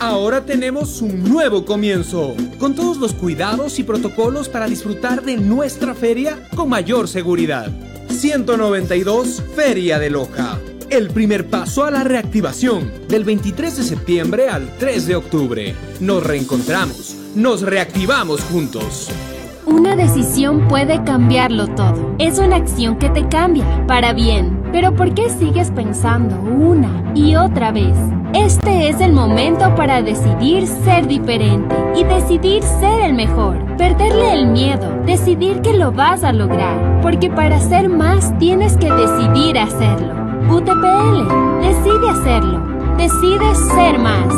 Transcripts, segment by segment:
Ahora tenemos un nuevo comienzo, con todos los cuidados y protocolos para disfrutar de nuestra feria con mayor seguridad. 192 Feria de Loja. El primer paso a la reactivación, del 23 de septiembre al 3 de octubre. Nos reencontramos, nos reactivamos juntos. Una decisión puede cambiarlo todo. Es una acción que te cambia, para bien. Pero ¿por qué sigues pensando una y otra vez? Este es el momento para decidir ser diferente y decidir ser el mejor. Perderle el miedo, decidir que lo vas a lograr. Porque para ser más tienes que decidir hacerlo. UTPL, decide hacerlo. Decide ser más.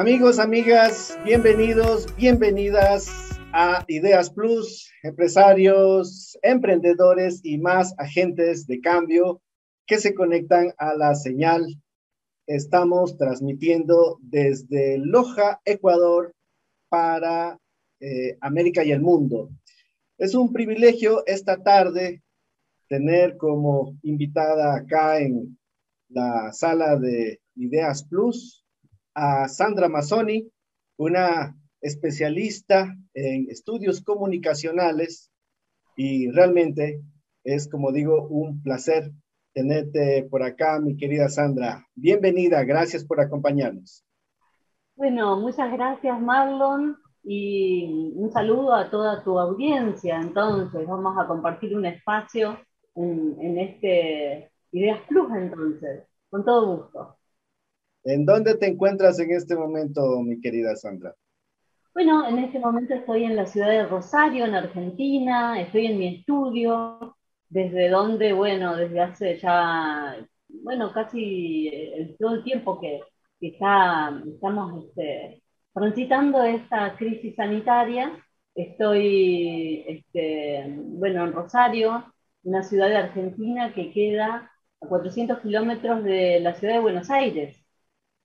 Amigos, amigas, bienvenidos, bienvenidas a Ideas Plus, empresarios, emprendedores y más agentes de cambio que se conectan a la señal. Estamos transmitiendo desde Loja, Ecuador, para eh, América y el mundo. Es un privilegio esta tarde tener como invitada acá en la sala de Ideas Plus a Sandra Mazzoni, una especialista en estudios comunicacionales y realmente es, como digo, un placer tenerte por acá, mi querida Sandra. Bienvenida, gracias por acompañarnos. Bueno, muchas gracias Marlon y un saludo a toda tu audiencia. Entonces, vamos a compartir un espacio en, en este Ideas Plus, entonces, con todo gusto. ¿En dónde te encuentras en este momento, mi querida Sandra? Bueno, en este momento estoy en la ciudad de Rosario, en Argentina, estoy en mi estudio, desde donde, bueno, desde hace ya, bueno, casi el, todo el tiempo que, está, estamos este, transitando esta crisis sanitaria, estoy, este, bueno, en Rosario, una ciudad de Argentina que queda a 400 kilómetros de la ciudad de Buenos Aires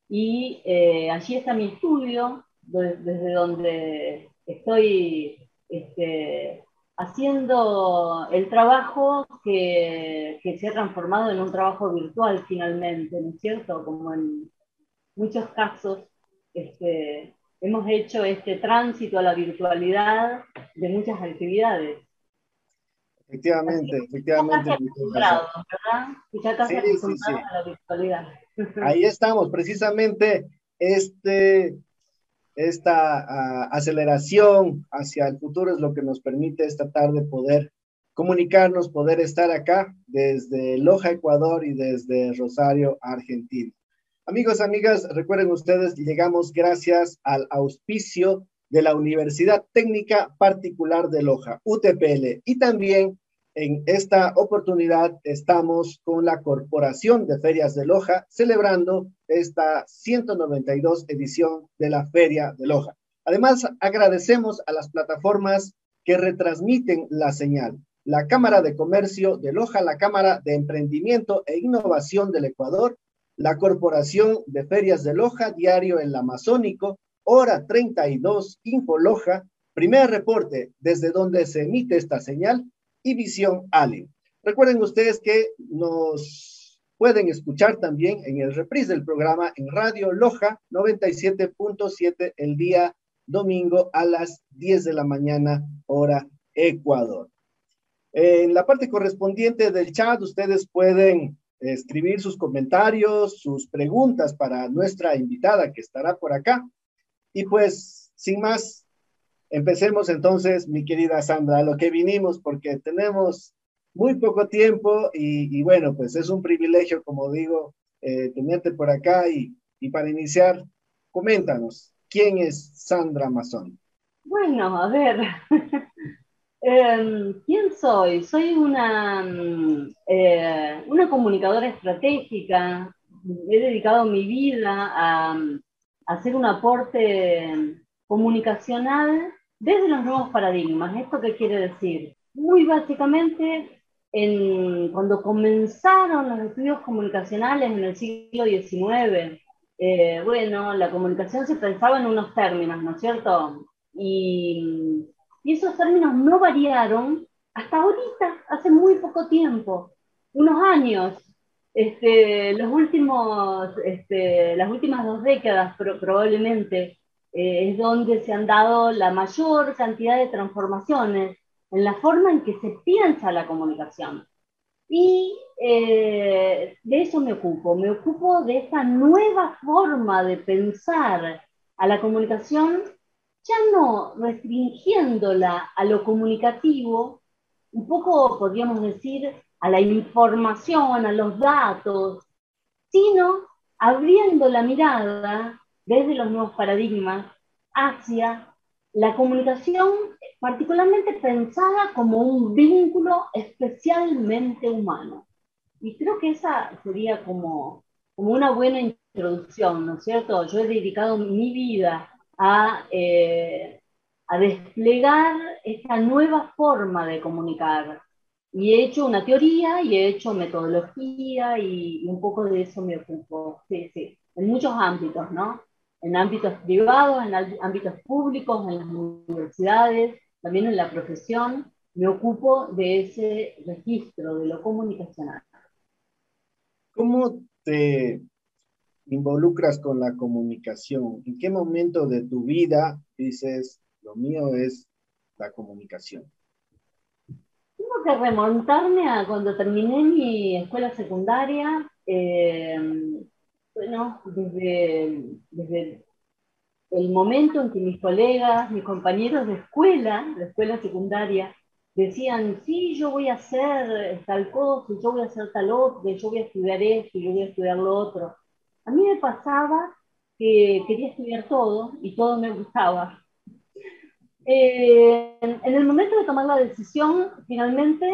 y eh, allí está mi estudio, desde donde estoy este, haciendo el trabajo que, que, se ha transformado en un trabajo virtual finalmente, ¿no es cierto? Como en muchos casos este, hemos hecho este tránsito a la virtualidad de muchas actividades. Efectivamente, efectivamente. ¿verdad? Ya sí, sí, sí. a la virtualidad. Ahí estamos, precisamente este, esta uh, aceleración hacia el futuro es lo que nos permite esta tarde poder comunicarnos, poder estar acá desde Loja, Ecuador y desde Rosario, Argentina. Amigos, amigas, recuerden ustedes, llegamos gracias al auspicio de la Universidad Técnica Particular de Loja, UTPL, y también en esta oportunidad estamos con la Corporación de Ferias de Loja celebrando esta 192 edición de la Feria de Loja. Además, agradecemos a las plataformas que retransmiten la señal. La Cámara de Comercio de Loja, la Cámara de Emprendimiento e Innovación del Ecuador, la Corporación de Ferias de Loja, Diario El Amazónico, Hora 32, Info Loja, primer reporte desde donde se emite esta señal y Visión Allen. Recuerden ustedes que nos pueden escuchar también en el reprise del programa en Radio Loja 97.7 el día domingo a las 10 de la mañana, hora Ecuador. En la parte correspondiente del chat, ustedes pueden escribir sus comentarios, sus preguntas para nuestra invitada que estará por acá. Y pues, sin más, Empecemos entonces, mi querida Sandra, a lo que vinimos, porque tenemos muy poco tiempo y, bueno, pues es un privilegio, como digo, eh, tenerte por acá y, y, para iniciar, coméntanos, ¿quién es Sandra Mazón? Bueno, a ver, em, ¿quién soy? Soy una, mm, eh, una comunicadora estratégica, he dedicado mi vida a, a hacer un aporte comunicacional desde los nuevos paradigmas. ¿Esto qué quiere decir? Muy básicamente, en, cuando comenzaron los estudios comunicacionales en el siglo XIX, eh, bueno, la comunicación se pensaba en unos términos, ¿no es cierto? Y, y esos términos no variaron hasta ahorita, hace muy poco tiempo, unos años, este, los últimos, este, las últimas dos décadas probablemente, eh, es donde se han dado la mayor cantidad de transformaciones en la forma en que se piensa la comunicación. Y eh, de eso me ocupo, me ocupo de esta nueva forma de pensar a la comunicación, ya no restringiéndola a lo comunicativo, un poco podríamos decir a la información, a los datos, sino abriendo la mirada desde los nuevos paradigmas hacia la comunicación particularmente pensada como un vínculo especialmente humano. Y creo que esa sería como, como una buena introducción, ¿no es cierto? Yo he dedicado mi vida a, eh, a desplegar esta nueva forma de comunicar. Y he hecho una teoría y he hecho metodología y, y un poco de eso me ocupo, sí, sí, en muchos ámbitos, ¿no? En ámbitos privados, en ámbitos públicos, en las universidades, también en la profesión, me ocupo de ese registro, de lo comunicacional. ¿Cómo te involucras con la comunicación? ¿En qué momento de tu vida dices, lo mío es la comunicación? Tengo que remontarme a cuando terminé mi escuela secundaria. Eh, bueno, desde, desde el momento en que mis colegas, mis compañeros de escuela, de escuela secundaria, decían, sí, yo voy a hacer tal cosa, yo voy a hacer tal otro, yo voy a estudiar esto, yo voy a estudiar lo otro. A mí me pasaba que quería estudiar todo y todo me gustaba. Eh, en el momento de tomar la decisión, finalmente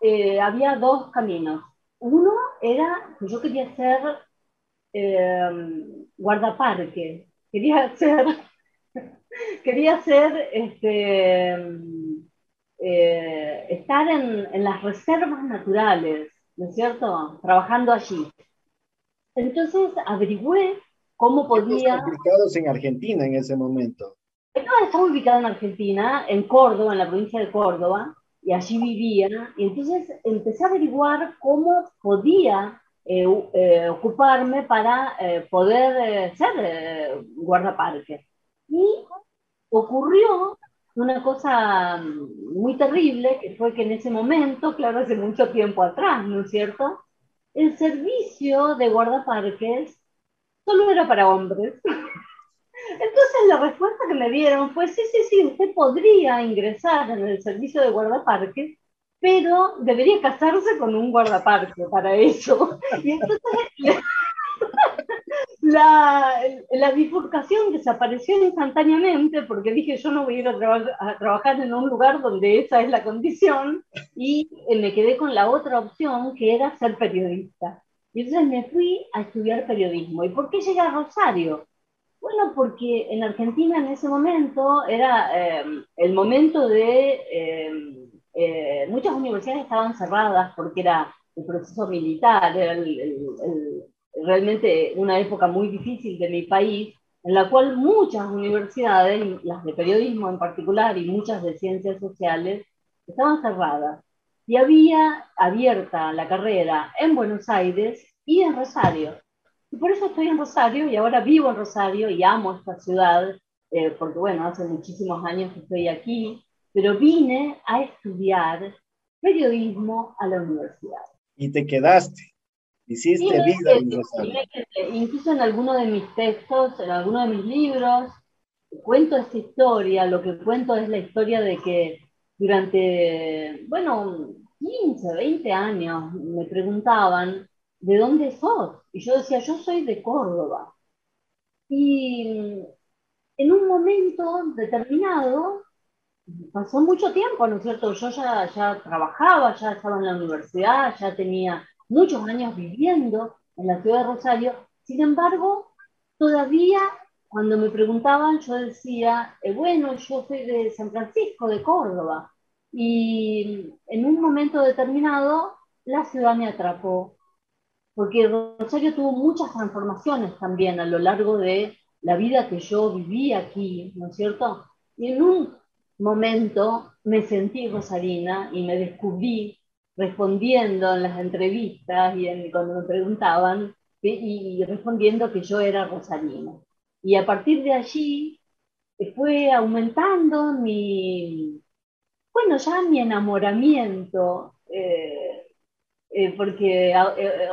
eh, había dos caminos. Uno era que yo quería ser eh, guardaparque, quería ser, quería ser este, eh, estar en, las reservas naturales, ¿no es cierto? Trabajando allí. Entonces averigüé cómo podía... ubicados en Argentina en ese momento? estaba ubicado en Argentina, en Córdoba, en la provincia de Córdoba, y allí vivía. Y entonces empecé a averiguar cómo podía eh, eh, ocuparme para poder ser guardaparque. Y ocurrió una cosa muy terrible, que fue que en ese momento, claro, hace mucho tiempo atrás, ¿no es cierto? El servicio de guardaparques solo era para hombres. Entonces la respuesta que me dieron fue, sí, sí, sí, usted podría ingresar en el servicio de guardaparques, pero debería casarse con un guardaparque para eso. Y entonces la, la, bifurcación desapareció instantáneamente porque dije yo no voy a ir a, trabajar en un lugar donde esa es la condición y eh, me quedé con la otra opción que era ser periodista. Y entonces me fui a estudiar periodismo. ¿Y por qué llegué a Rosario? Bueno, porque en Argentina en ese momento era em, el momento de... Em, eh, muchas universidades estaban cerradas porque era el proceso militar, era el realmente una época muy difícil de mi país, en la cual muchas universidades, las de periodismo en particular y muchas de ciencias sociales, estaban cerradas. Y había abierta la carrera en Buenos Aires y en Rosario. Y por eso estoy en Rosario y ahora vivo en Rosario y amo esta ciudad, eh, porque bueno, hace muchísimos años que estoy aquí, pero vine a estudiar periodismo a la universidad. Y te quedaste. Hiciste vida Incluso en alguno de mis textos, en alguno de mis libros, cuento esta historia. Lo que cuento es la historia de que durante, bueno, 15, 20 años me preguntaban, ¿de dónde sos? Y yo decía, yo soy de Córdoba. Y en un momento determinado, pasó mucho tiempo, ¿no es cierto? Yo ya, ya trabajaba, ya estaba en la universidad, ya tenía muchos años viviendo en la ciudad de Rosario. Sin embargo, todavía cuando me preguntaban, yo decía, eh, bueno, yo soy de San Francisco, de Córdoba. Y en un momento determinado, la ciudad me atrapó, porque Rosario tuvo muchas transformaciones también a lo largo de la vida que yo viví aquí, ¿no es cierto? Y en un momento me sentí rosarina y me descubrí respondiendo en las entrevistas y cuando me preguntaban y, respondiendo que yo era rosarina. Y a partir de allí eh, fue aumentando mi, bueno, ya mi enamoramiento, eh, eh, porque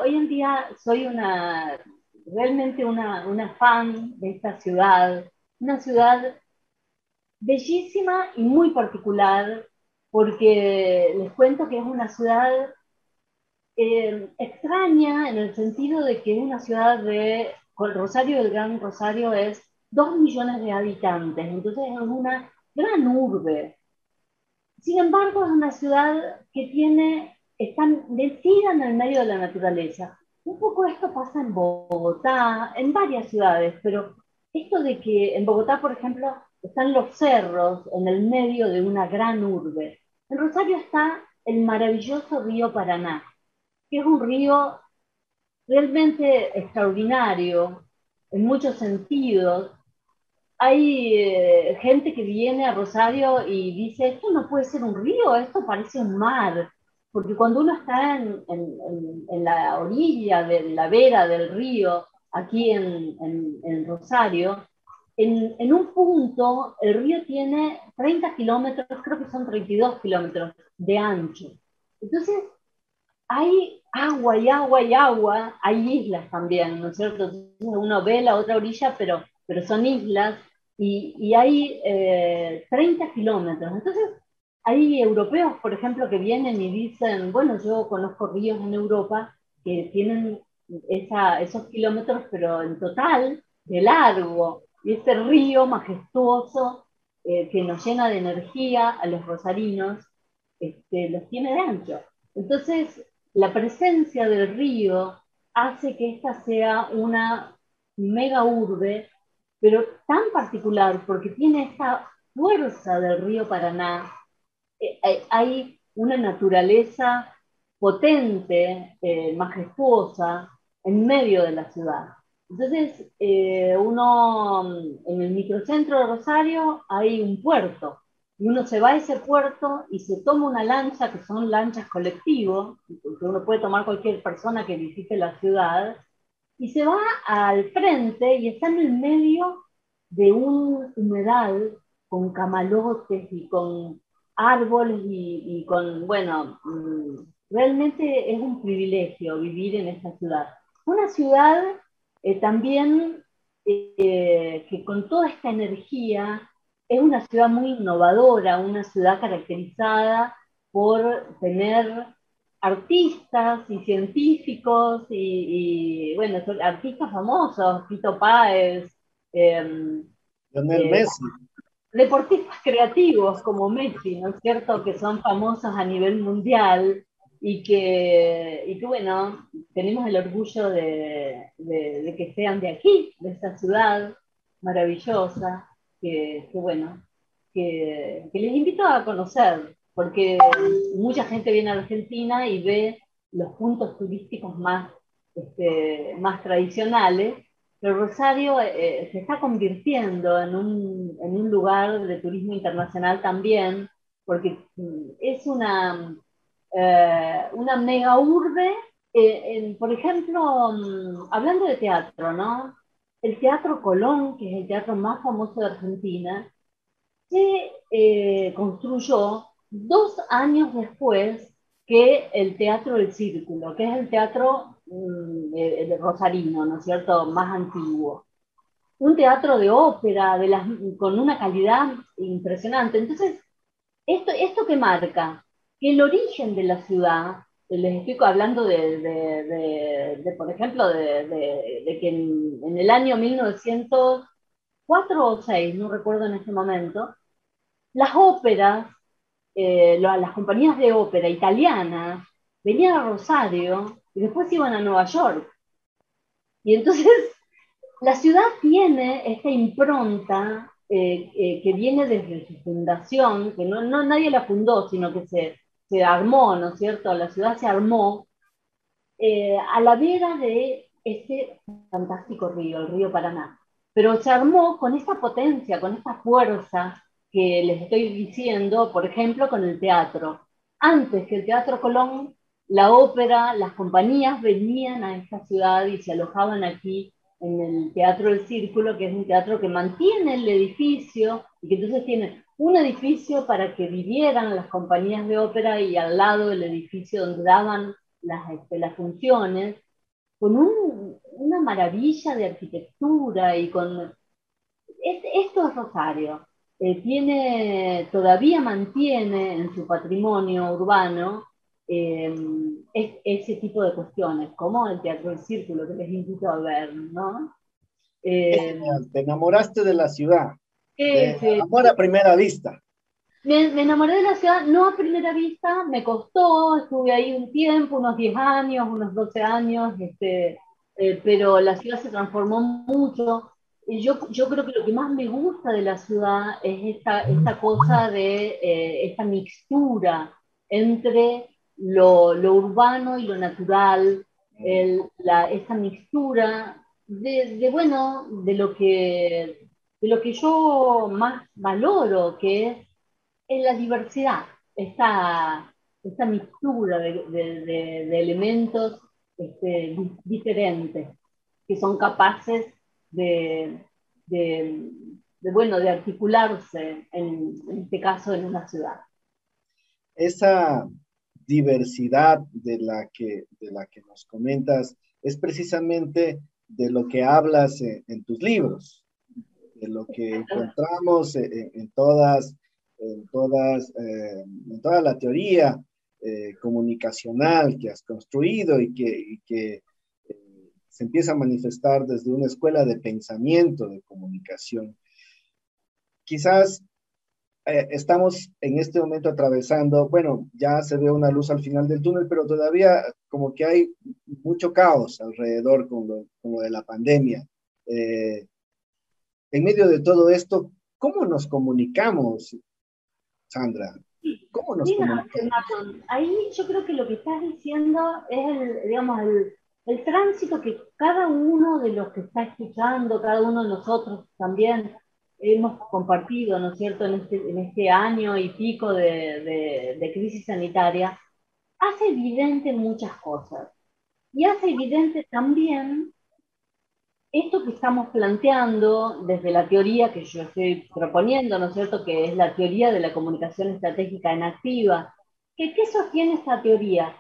hoy en día soy una, realmente una, una fan de esta ciudad, una ciudad bellísima y muy particular, porque les cuento que es una ciudad eh, extraña en el sentido de que una ciudad de, Rosario del Gran Rosario es dos millones de habitantes, entonces es una gran urbe. Sin embargo, es una ciudad que tiene, está metida en el medio de la naturaleza. Un poco esto pasa en Bogotá, en varias ciudades, pero esto de que en Bogotá, por ejemplo, están los cerros en el medio de una gran urbe. En Rosario está el maravilloso río Paraná, que es un río realmente extraordinario en muchos sentidos. Hay eh, gente que viene a Rosario y dice, esto no puede ser un río, esto parece un mar, porque cuando uno está en, en, la orilla de la vera del río, aquí en Rosario, en, un punto el río tiene 30 kilómetros, creo que son 32 kilómetros de ancho. Entonces, hay agua y agua y agua, hay islas también, ¿no es cierto? Uno ve la otra orilla, pero, pero son islas y, y hay 30 eh, kilómetros. Entonces, hay europeos, por ejemplo, que vienen y dicen, bueno, yo conozco ríos en Europa que tienen esa, esos kilómetros, pero en total de largo. Y ese río majestuoso eh, que nos llena de energía a los rosarinos, este, los tiene de ancho. Entonces, la presencia del río hace que esta sea una mega urbe, pero tan particular porque tiene esta fuerza del río Paraná. Eh, eh, hay una naturaleza potente, majestuosa, en medio de la ciudad. Entonces, eh, uno, en el microcentro de Rosario hay un puerto, y uno se va a ese puerto y se toma una lancha, que son lanchas colectivos, que uno puede tomar cualquier persona que visite la ciudad, y se va al frente y está en el medio de un humedal con camalotes y con árboles y, y con, bueno, mm, realmente es un privilegio vivir en esta ciudad. Una ciudad eh, también eh, que con toda esta energía es una ciudad muy innovadora, una ciudad caracterizada por tener artistas y científicos y, bueno, artistas famosos, Tito Páez, em, eh, Messi. Deportistas creativos como Messi, ¿no es cierto? Que son famosos a nivel mundial y que, y que, bueno, tenemos el orgullo de, de, que sean de aquí, de esta ciudad maravillosa, que, que bueno, que, que, les invito a conocer, porque mucha gente viene a Argentina y ve los puntos turísticos más, este, más tradicionales, pero Rosario eh, se está convirtiendo en un, en un lugar de turismo internacional también, porque mm, es una eh, una mega urbe, eh, por ejemplo, mm, hablando de teatro, ¿no? El Teatro Colón, que es el teatro más famoso de Argentina, se eh, construyó dos años después que el Teatro del Círculo, que es el teatro mm, rosarino, ¿no es cierto?, más antiguo. Un teatro de ópera de las, con una calidad impresionante. Entonces, ¿esto, esto qué marca? El origen de la ciudad, les estoy hablando de, por ejemplo, de, que en, el año 1904 o 6, no recuerdo en este momento, las óperas, eh, las compañías de ópera italianas venían a Rosario y después iban a Nueva York. Y entonces la ciudad tiene esta impronta eh, eh, que viene desde su fundación, que no, nadie la fundó, sino que se, se armó, ¿no es cierto? La ciudad se armó eh, a la vera de ese fantástico río, el río Paraná. Pero se armó con esta potencia, con esta fuerza que les estoy diciendo, por ejemplo, con el teatro. Antes que el Teatro Colón, la ópera, las compañías venían a esta ciudad y se alojaban aquí en el Teatro del Círculo, que es un teatro que mantiene el edificio y que entonces tiene un edificio para que vivieran las compañías de ópera y al lado el edificio donde daban las, este, las funciones, con una maravilla de arquitectura y con... esto es Rosario. Eh, tiene, todavía mantiene en su patrimonio urbano eh, ese tipo de cuestiones, como el Teatro del Círculo, que les invito a ver, ¿no? Eh, te enamoraste de la ciudad. Sí, amor a primera vista. Me, enamoré de la ciudad, no a primera vista, me costó, estuve ahí un tiempo, unos 10 años, unos 12 años, este, pero la ciudad se transformó mucho. Yo, yo creo que lo que más me gusta de la ciudad es esta, esta cosa de eh, esta mixtura entre lo, lo, urbano y lo natural, el, la, esta mixtura de, de, bueno, de lo, que, de lo que yo más valoro, que es, es la diversidad, esta, esta mixtura de, de elementos este, diferentes que son capaces de, bueno, de articularse, en, este caso, en una ciudad. Esa diversidad de la que, de la que nos comentas es precisamente de lo que hablas en, tus libros, de lo que encontramos en, todas, en, todas, eh, en toda la teoría eh, comunicacional que has construido y que, y que se empieza a manifestar desde una escuela de pensamiento de comunicación. Quizás eh, estamos en este momento atravesando, bueno, ya se ve una luz al final del túnel, pero todavía como que hay mucho caos alrededor con lo, de la pandemia. Eh, en medio de todo esto, ¿cómo nos comunicamos, Sandra? ¿Cómo nos comunicamos? Ahí yo creo que lo que estás diciendo es, el, digamos, el, el tránsito que cada uno de los que está escuchando, cada uno de nosotros también hemos compartido, ¿no es cierto?, en este, en este año y pico de, de, crisis sanitaria, hace evidente muchas cosas. Y hace evidente también esto que estamos planteando desde la teoría que yo estoy proponiendo, ¿no es cierto?, que es la teoría de la comunicación estratégica en activa. ¿Qué, qué sostiene esta teoría?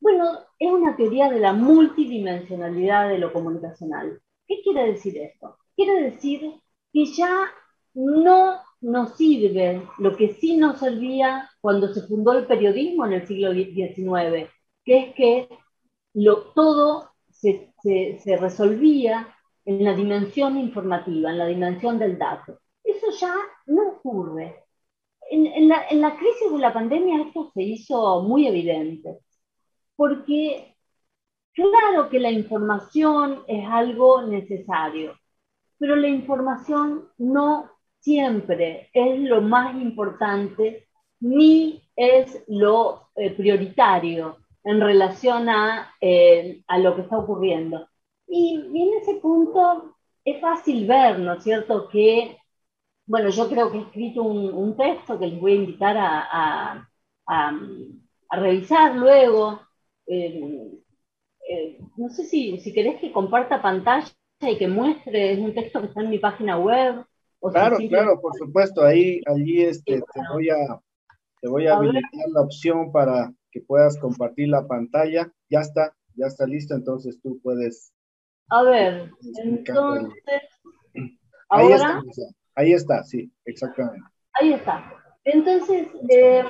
Bueno, es una teoría de la multidimensionalidad de lo comunicacional. ¿Qué quiere decir esto? Quiere decir que ya no nos sirve lo que sí nos servía cuando se fundó el periodismo en el siglo XIX, que es que todo se, resolvía en la dimensión informativa, en la dimensión del dato. Eso ya no ocurre. En, la, en, la, crisis de la pandemia esto se hizo muy evidente porque claro que la información es algo necesario, pero la información no siempre es lo más importante ni es lo eh, prioritario en relación eh, a, lo que está ocurriendo. Y, en ese punto es fácil ver, ¿no es cierto?, que, bueno, yo creo que he escrito un, texto que les voy a invitar a, a revisar luego, eh, no sé si, si querés que comparta pantalla y que muestre, es un texto que está en mi página web. claro, claro, por supuesto, ahí, allí este, te voy a, te voy a, habilitar la opción para que puedas compartir la pantalla. Ya está, ya está listo, entonces tú puedes. A ver, entonces, ahí Está, ahí está, sí, exactamente. Ahí está. Entonces, eh,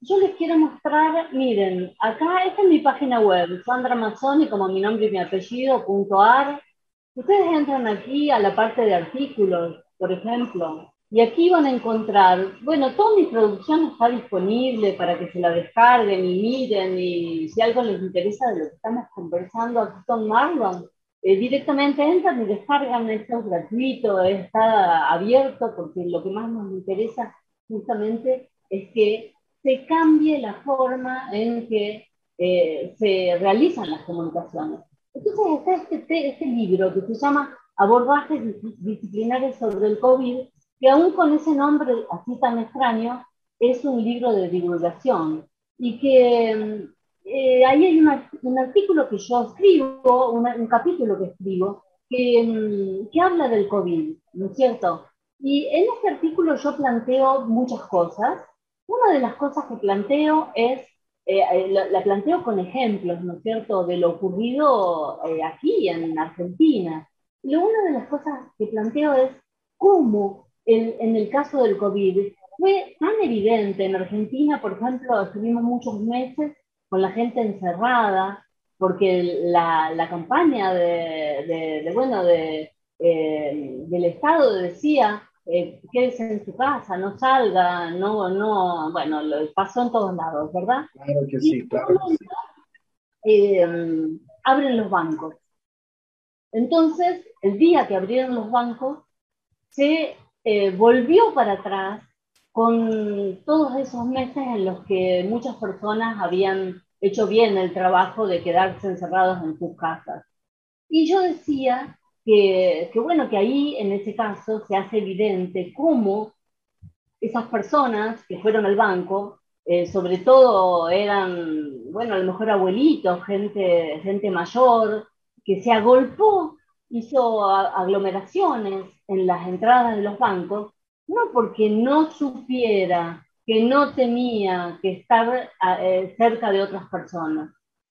yo les quiero mostrar, miren, acá esta es mi página web, Sandra Mazzoni, como mi nombre y mi apellido, punto ar. Ustedes entran aquí a la parte de artículos, por ejemplo, y aquí van a encontrar, bueno, toda mi producción está disponible para que se la descarguen y miren, y si algo les interesa de lo que estamos conversando aquí con Marlon, eh, directamente entran y descargan, esto es gratuito, está abierto, porque lo que más nos interesa justamente es que se cambie la forma en que eh, se realizan las comunicaciones. Entonces está este, este libro que se llama Abordajes disciplinares sobre el COVID, que aún con ese nombre así tan extraño, es un libro de divulgación y que eh, ahí hay un artículo que yo escribo, un capítulo que escribo, que, mm, que habla del COVID, ¿no es cierto? Y en este artículo yo planteo muchas cosas. Una de las cosas que planteo es, eh, eh, la, planteo con ejemplos, ¿no es cierto?, de lo ocurrido aquí en Argentina. Y una de las cosas que planteo es cómo en el caso del COVID fue tan evidente. En Argentina, por ejemplo, estuvimos muchos meses con la gente encerrada, porque la, la campaña de, de, bueno, de, eh, del Estado decía, eh, quédese en su casa, no salga, no, no, bueno, lo pasó en todos lados, ¿verdad? Claro que sí, claro. Eh, abren los bancos. Entonces, el día que abrieron los bancos, se eh, volvió para atrás con todos esos meses en los que muchas personas habían hecho bien el trabajo de quedarse encerrados en sus casas. Y yo decía que, que, bueno, que ahí en ese caso se hace evidente cómo esas personas que fueron al banco, eh, sobre todo eran, bueno, a lo mejor abuelitos, gente, gente mayor, que se agolpó, hizo aglomeraciones en las entradas de los bancos no porque no supiera que no tenía que estar eh, cerca de otras personas,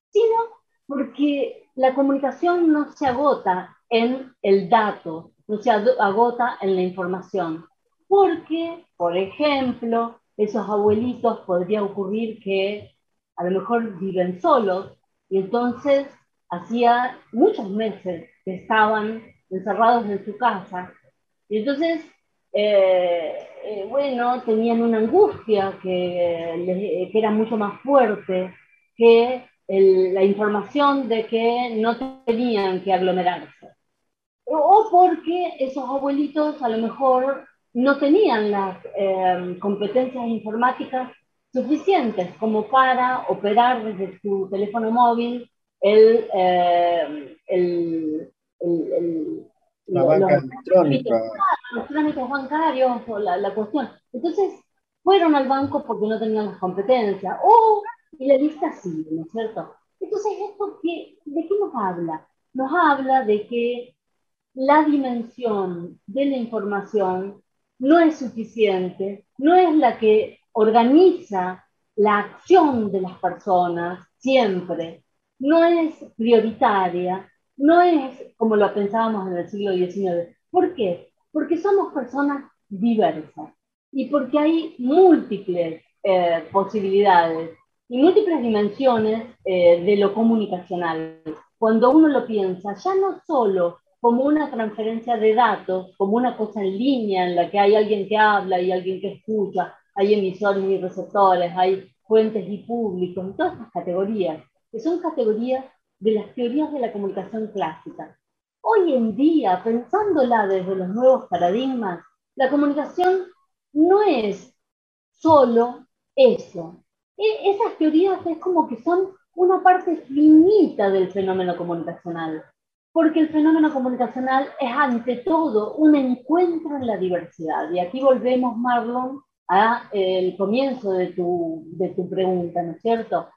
sino porque la comunicación no se agota en el dato, no se agota en la información. Porque, por ejemplo, esos abuelitos podría ocurrir que a lo mejor viven solos y entonces hacía muchos meses que estaban encerrados en su casa. Y entonces eh, eh, bueno, tenían una angustia que, que, era mucho más fuerte que la información de que no tenían que aglomerarse. O porque esos abuelitos a lo mejor no tenían las eh, competencias informáticas suficientes como para operar desde su teléfono móvil el, el, el la banca electrónica. Los trámites bancarios, o la, cuestión. Entonces, fueron al banco porque no tenían las competencias. O, y la lista sigue, ¿no es cierto? Entonces, ¿esto qué, ¿de qué nos habla? Nos habla de que la dimensión de la información no es suficiente, no es la que organiza la acción de las personas siempre, no es prioritaria, no es como lo pensábamos en el siglo XIX. ¿Por qué? Porque somos personas diversas y porque hay múltiples eh, posibilidades y múltiples dimensiones eh, de lo comunicacional. Cuando uno lo piensa, ya no solo como una transferencia de datos, como una cosa en línea en la que hay alguien que habla y alguien que escucha, hay emisores y receptores, hay fuentes y públicos, todas estas categorías, que son categorías de las teorías de la comunicación clásica. Hoy en día, pensándola desde los nuevos paradigmas, la comunicación no es solo eso. E, esas teorías es como que son una parte finita del fenómeno comunicacional, porque el fenómeno comunicacional es ante todo un encuentro en la diversidad. Y aquí volvemos, Marlon, al comienzo de tu, de tu pregunta, ¿no es cierto?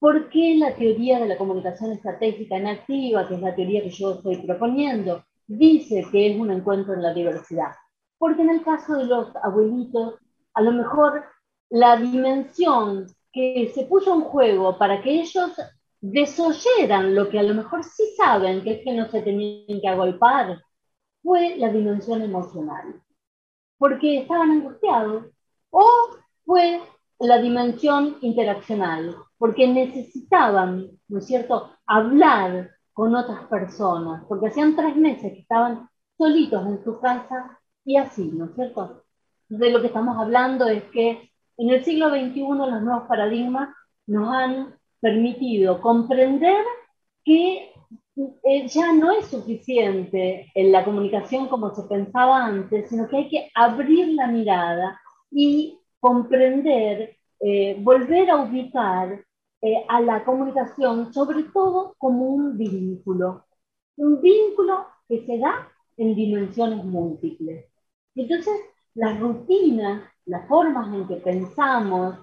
¿Por qué la teoría de la comunicación estratégica en activa, que es la teoría que yo estoy proponiendo, dice que es un encuentro en la diversidad? Porque en el caso de los abuelitos, a lo mejor la dimensión que se puso en juego para que ellos desoyeran lo que a lo mejor sí saben, que es que no se tenían que agolpar, fue la dimensión emocional. Porque estaban angustiados. O fue la dimensión interaccional, porque necesitaban, ¿no es cierto?, hablar con otras personas, porque hacían tres meses que estaban solitos en su casa y así, ¿no es cierto? De lo que estamos hablando es que en el siglo XXI los nuevos paradigmas nos han permitido comprender que eh, ya no es suficiente en la comunicación como se pensaba antes, sino que hay que abrir la mirada y comprender, eh, volver a ubicar eh, a la comunicación, sobre todo como un vínculo, un vínculo que se da en dimensiones múltiples. Entonces, las rutinas, las formas en que pensamos,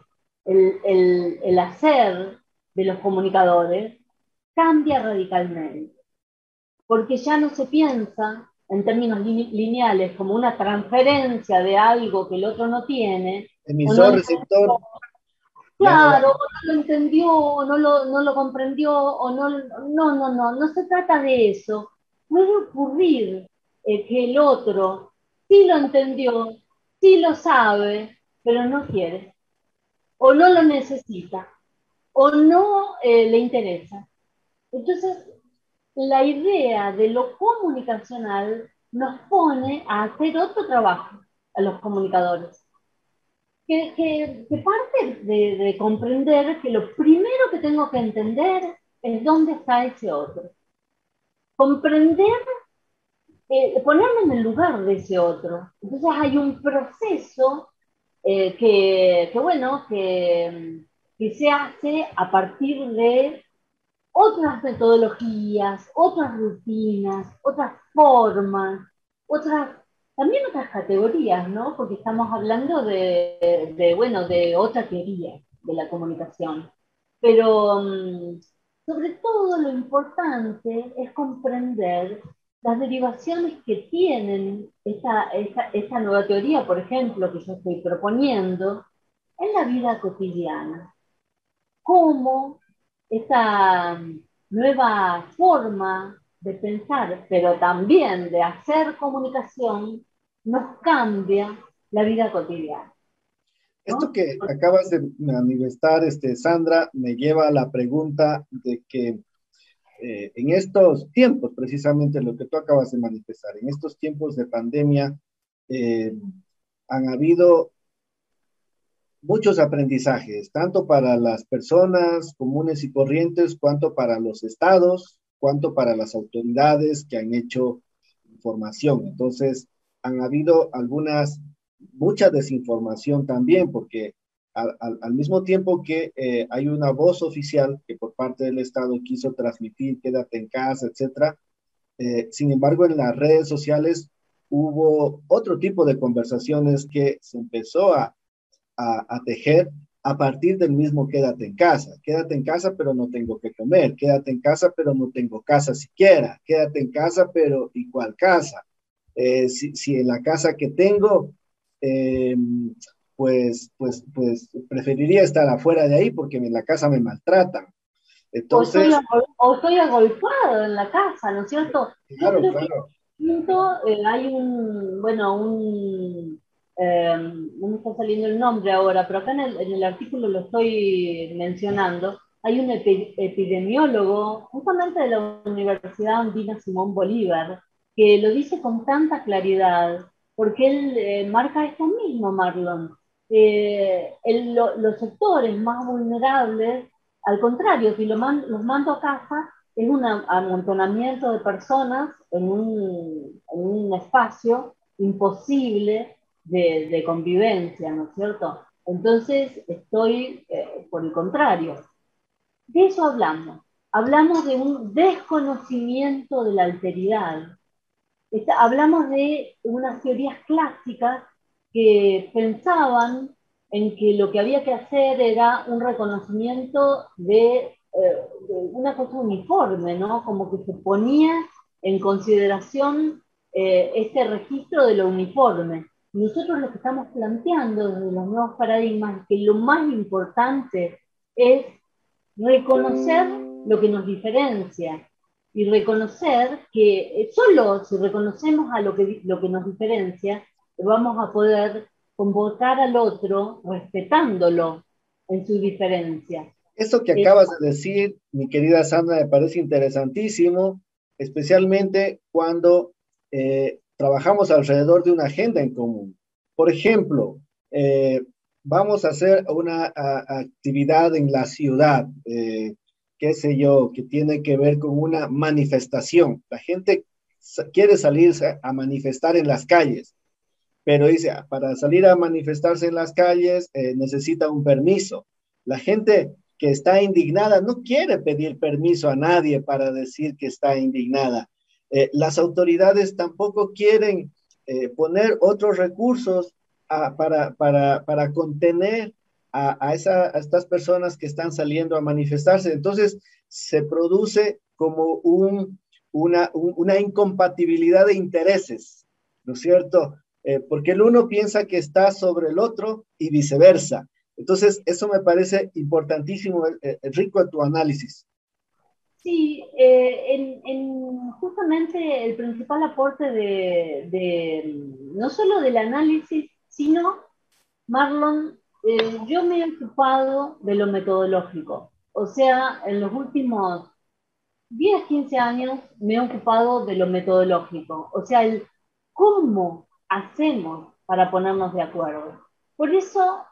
el, el hacer de los comunicadores cambia radicalmente, porque ya no se piensa en términos lineales como una transferencia de algo que el otro no tiene. Emisor, receptor. Claro, o no lo entendió, o no lo, no lo comprendió, o no, no, no, no, no se trata de eso. Puede ocurrir eh, que el otro sí lo entendió, sí lo sabe, pero no quiere, o no lo necesita, o no eh, le interesa. Entonces, la idea de lo comunicacional nos pone a hacer otro trabajo a los comunicadores. Que, parte de, comprender que lo primero que tengo que entender es dónde está ese otro. Comprender, eh, ponerme en el lugar de ese otro. Entonces hay un proceso eh, que, bueno, que, que se hace a partir de otras metodologías, otras rutinas, otras formas, otras, también otras categorías, ¿no? Porque estamos hablando de, bueno, de otra teoría de la comunicación. Pero mm, sobre todo lo importante es comprender las derivaciones que tienen esta, esta nueva teoría, por ejemplo, que yo estoy proponiendo, en la vida cotidiana. Cómo esa nueva forma de pensar, pero también de hacer comunicación, nos cambia la vida cotidiana. Esto que acabas de manifestar, este, Sandra, me lleva a la pregunta de que eh, en estos tiempos, precisamente lo que tú acabas de manifestar, en estos tiempos de pandemia, eh, han habido muchos aprendizajes, tanto para las personas comunes y corrientes, cuanto para los estados, cuanto para las autoridades que han hecho información. Entonces, han habido algunas, mucha desinformación también, porque al, mismo tiempo que eh, hay una voz oficial que por parte del Estado quiso transmitir, quédate en casa, etcétera, eh, sin embargo, en las redes sociales hubo otro tipo de conversaciones que se empezó a, a, tejer a partir del mismo quédate en casa. Quédate en casa, pero no tengo que comer. Quédate en casa, pero no tengo casa siquiera. Quédate en casa, pero ¿y cuál casa? Eh, si, en la casa que tengo, eh, pues, pues, pues preferiría estar afuera de ahí porque en la casa me maltratan. Entonces, o, estoy, agolpado en la casa, ¿no es cierto? Claro, claro. Eh, hay un, bueno, un eh, no me está saliendo el nombre ahora, pero acá en el, artículo lo estoy mencionando, hay un epidemiólogo, justamente de la Universidad Andina Simón Bolívar, que lo dice con tanta claridad, porque él eh, marca esto mismo, Marlon. Eh, los sectores más vulnerables, al contrario, si los mando a casa, es un amontonamiento de personas en un, en un espacio imposible de, convivencia, ¿no es cierto? Entonces estoy eh, por el contrario. De eso hablamos. Hablamos de un desconocimiento de la alteridad. hablamos de unas teorías clásicas que pensaban en que lo que había que hacer era un reconocimiento de, eh, una cosa uniforme, ¿no? Como que se ponía en consideración eh, este registro de lo uniforme. Nosotros lo que estamos planteando desde los nuevos paradigmas es que lo más importante es reconocer lo que nos diferencia y reconocer que solo si reconocemos a lo que, lo que nos diferencia, vamos a poder convocar al otro respetándolo en su diferencia. Esto que acabas de decir, mi querida Sandra, me parece interesantísimo, especialmente cuando eh, trabajamos alrededor de una agenda en común. Por ejemplo, eh, vamos a hacer una actividad en la ciudad, eh, qué sé yo, que tiene que ver con una manifestación. La gente quiere salirse a manifestar en las calles, pero dice, ah, para salir a manifestarse en las calles eh, necesita un permiso. La gente que está indignada no quiere pedir permiso a nadie para decir que está indignada. Eh, las autoridades tampoco quieren eh, poner otros recursos para, para, para, contener a, a, esa, estas personas que están saliendo a manifestarse. Entonces, se produce como un, una, un, una incompatibilidad de intereses, ¿no es cierto? Eh, porque el uno piensa que está sobre el otro y viceversa. Entonces, eso me parece importantísimo, eh, rico tu análisis. Sí, eh, en, en, justamente el principal aporte de, no solo del análisis, sino, Marlon, eh, yo me he ocupado de lo metodológico. O sea, en los últimos 10, 15 años me he ocupado de lo metodológico. O sea, el cómo hacemos para ponernos de acuerdo. Por eso,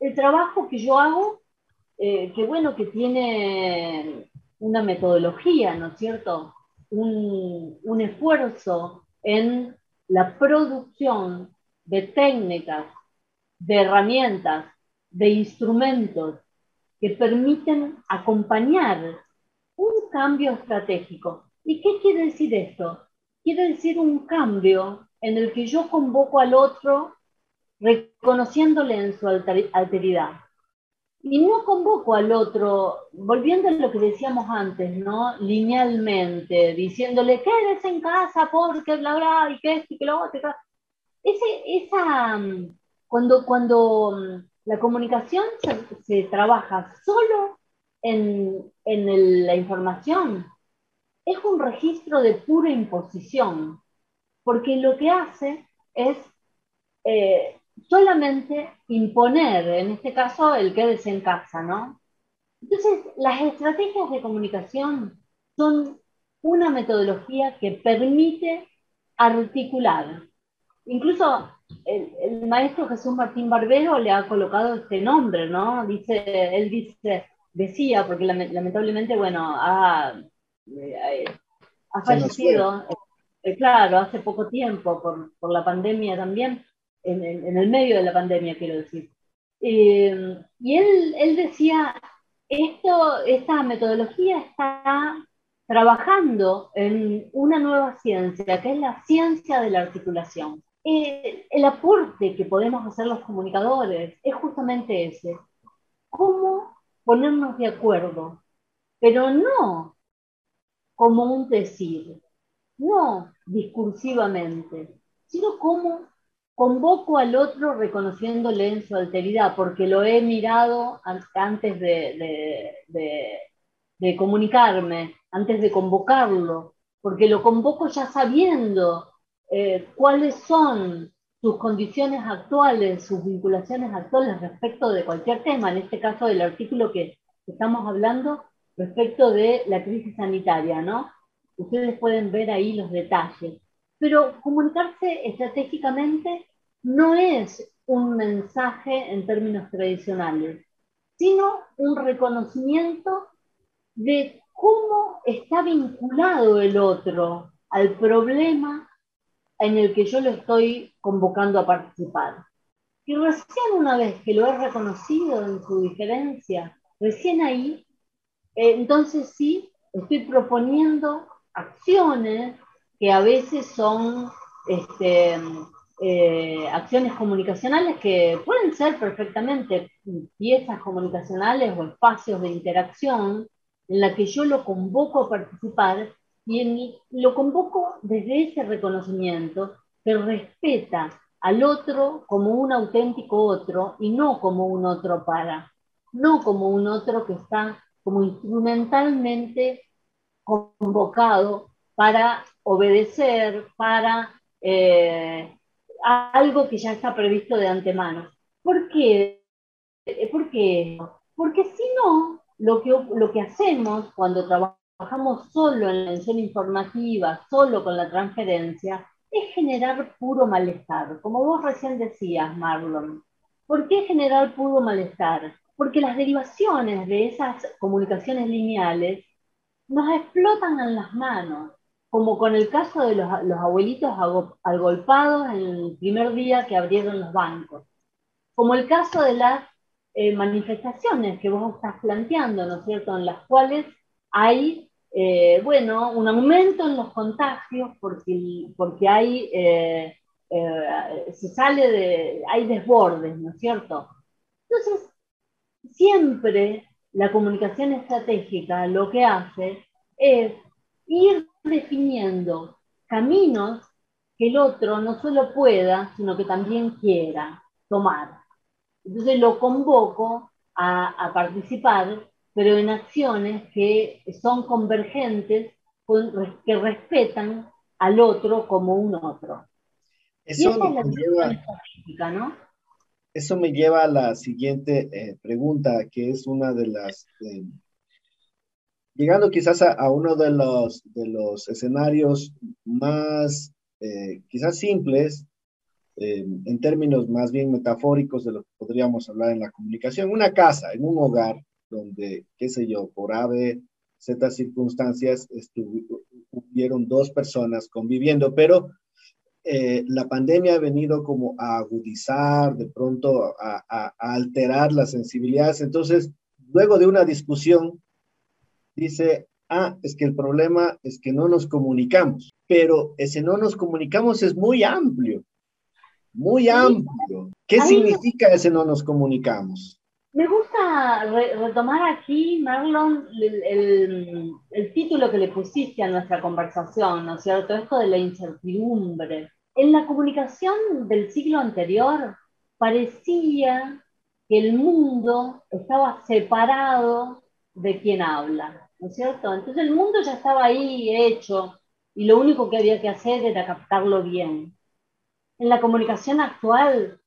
el trabajo que yo hago, eh, que bueno, que tiene una metodología, ¿no es cierto? Un, un esfuerzo en la producción de técnicas, de herramientas, de instrumentos que permiten acompañar un cambio estratégico. ¿Y qué quiere decir esto? Quiere decir un cambio en el que yo convoco al otro reconociéndole en su alteridad. Y no convoco al otro, volviendo a lo que decíamos antes, ¿no? Linealmente, diciéndole, quédese en casa porque bla, bla, y que esto y que lo otro. Ese, esa, cuando, cuando mm, la comunicación se, se trabaja solo en, en el, la información, es un registro de pura imposición, porque lo que hace es eh, solamente imponer, en este caso, el que en casa, ¿no? Entonces, las estrategias de comunicación son una metodología que permite articular. Incluso el, el, maestro Jesús Martín Barbero le ha colocado este nombre, ¿no? Dice, él dice, decía, porque lamentablemente, bueno, ha, eh, ha fallecido, eh, claro, hace poco tiempo, por, por la pandemia también, en, en, el medio de la pandemia, quiero decir. Eh, y él, él decía, esto, esta metodología está trabajando en una nueva ciencia, que es la ciencia de la articulación. Eh, el aporte que podemos hacer los comunicadores es justamente ese. ¿Cómo ponernos de acuerdo? Pero no como un decir, no discursivamente, sino como convoco al otro reconociéndole en su alteridad, porque lo he mirado antes de, comunicarme, antes de convocarlo, porque lo convoco ya sabiendo eh, cuáles son sus condiciones actuales, sus vinculaciones actuales respecto de cualquier tema, en este caso del artículo que estamos hablando, respecto de la crisis sanitaria, ¿no? Ustedes pueden ver ahí los detalles. Pero comunicarse estratégicamente no es un mensaje en términos tradicionales, sino un reconocimiento de cómo está vinculado el otro al problema en el que yo lo estoy convocando a participar. Y recién una vez que lo he reconocido en su diferencia, recién ahí, eh, entonces sí, estoy proponiendo acciones que a veces son este, eh, acciones comunicacionales que pueden ser perfectamente piezas comunicacionales o espacios de interacción en la que yo lo convoco a participar y lo convoco desde ese reconocimiento que respeta al otro como un auténtico otro y no como un otro para, no como un otro que está como instrumentalmente convocado para obedecer, para eh, algo que ya está previsto de antemano. ¿Por qué? ¿Por qué? Porque si no, lo que, lo que hacemos cuando trabajamos solo en la mención informativa, solo con la transferencia, es generar puro malestar. Como vos recién decías, Marlon. ¿Por qué generar puro malestar? Porque las derivaciones de esas comunicaciones lineales nos explotan en las manos, como con el caso de los, los abuelitos agolpados en el primer día que abrieron los bancos, como el caso de las eh, manifestaciones que vos estás planteando, ¿no es cierto?, en las cuales hay, eh, bueno, un aumento en los contagios porque, porque hay eh, eh, se sale de, hay desbordes, ¿no es cierto? Entonces, siempre la comunicación estratégica lo que hace es ir definiendo caminos que el otro no solo pueda, sino que también quiera tomar. Entonces lo convoco a, participar, pero en acciones que son convergentes, que respetan al otro como un otro. Eso, me lleva, ¿no? eso me lleva a la siguiente eh, pregunta, que es una de las... Eh, llegando quizás a, uno de los, de los escenarios más eh, quizás simples, en términos más bien metafóricos de lo que podríamos hablar en la comunicación, una casa, en un hogar, donde, qué sé yo, por ave, ciertas circunstancias, estuvieron dos personas conviviendo, pero eh, la pandemia ha venido como a agudizar, de pronto a, a, alterar las sensibilidades. Entonces, luego de una discusión, dice, ah, es que el problema es que no nos comunicamos, pero ese no nos comunicamos es muy amplio, muy amplio. ¿Qué significa ese no nos comunicamos? Me gusta retomar aquí, Marlon, el, el, título que le pusiste a nuestra conversación, ¿no es cierto? Esto de la incertidumbre. En la comunicación del siglo anterior parecía que el mundo estaba separado de quien habla, ¿no es cierto? Entonces el mundo ya estaba ahí hecho y lo único que había que hacer era captarlo bien. En la comunicación actual